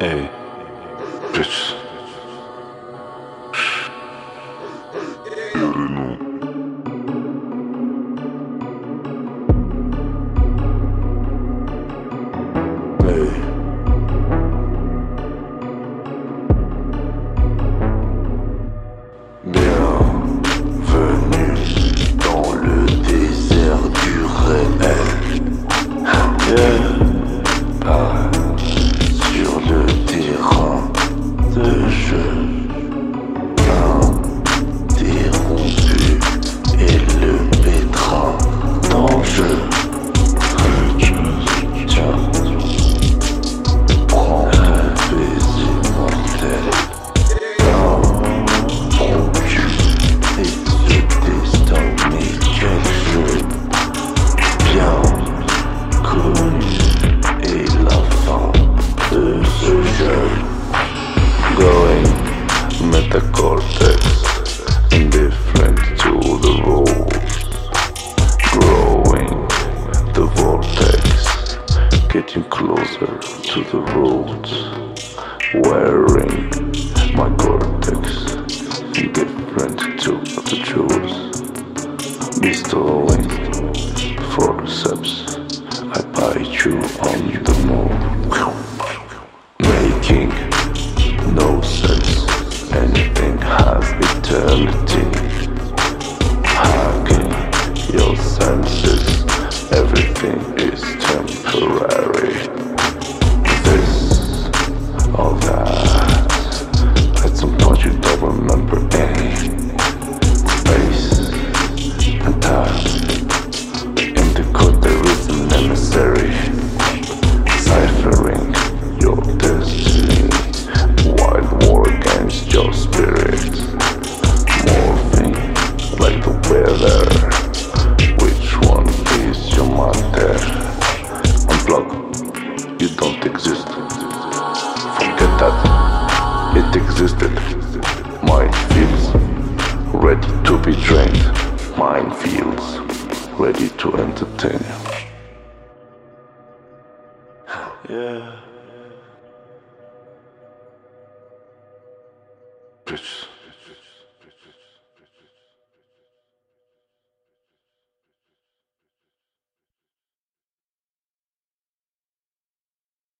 Ey, bitch. Yürü Ey. Bienvenue Going metacortex, indifferent to the rules. Growing the vortex, getting closer to the roots. Wearing my cortex, indifferent to the truth. Bestowing forceps, I bite you on the move. Has weather Which one is your matter? Unplug, you don't exist. Forget that, it existed. Mind feels ready to be drained Mind feels ready to entertain. Yeah. Bitch.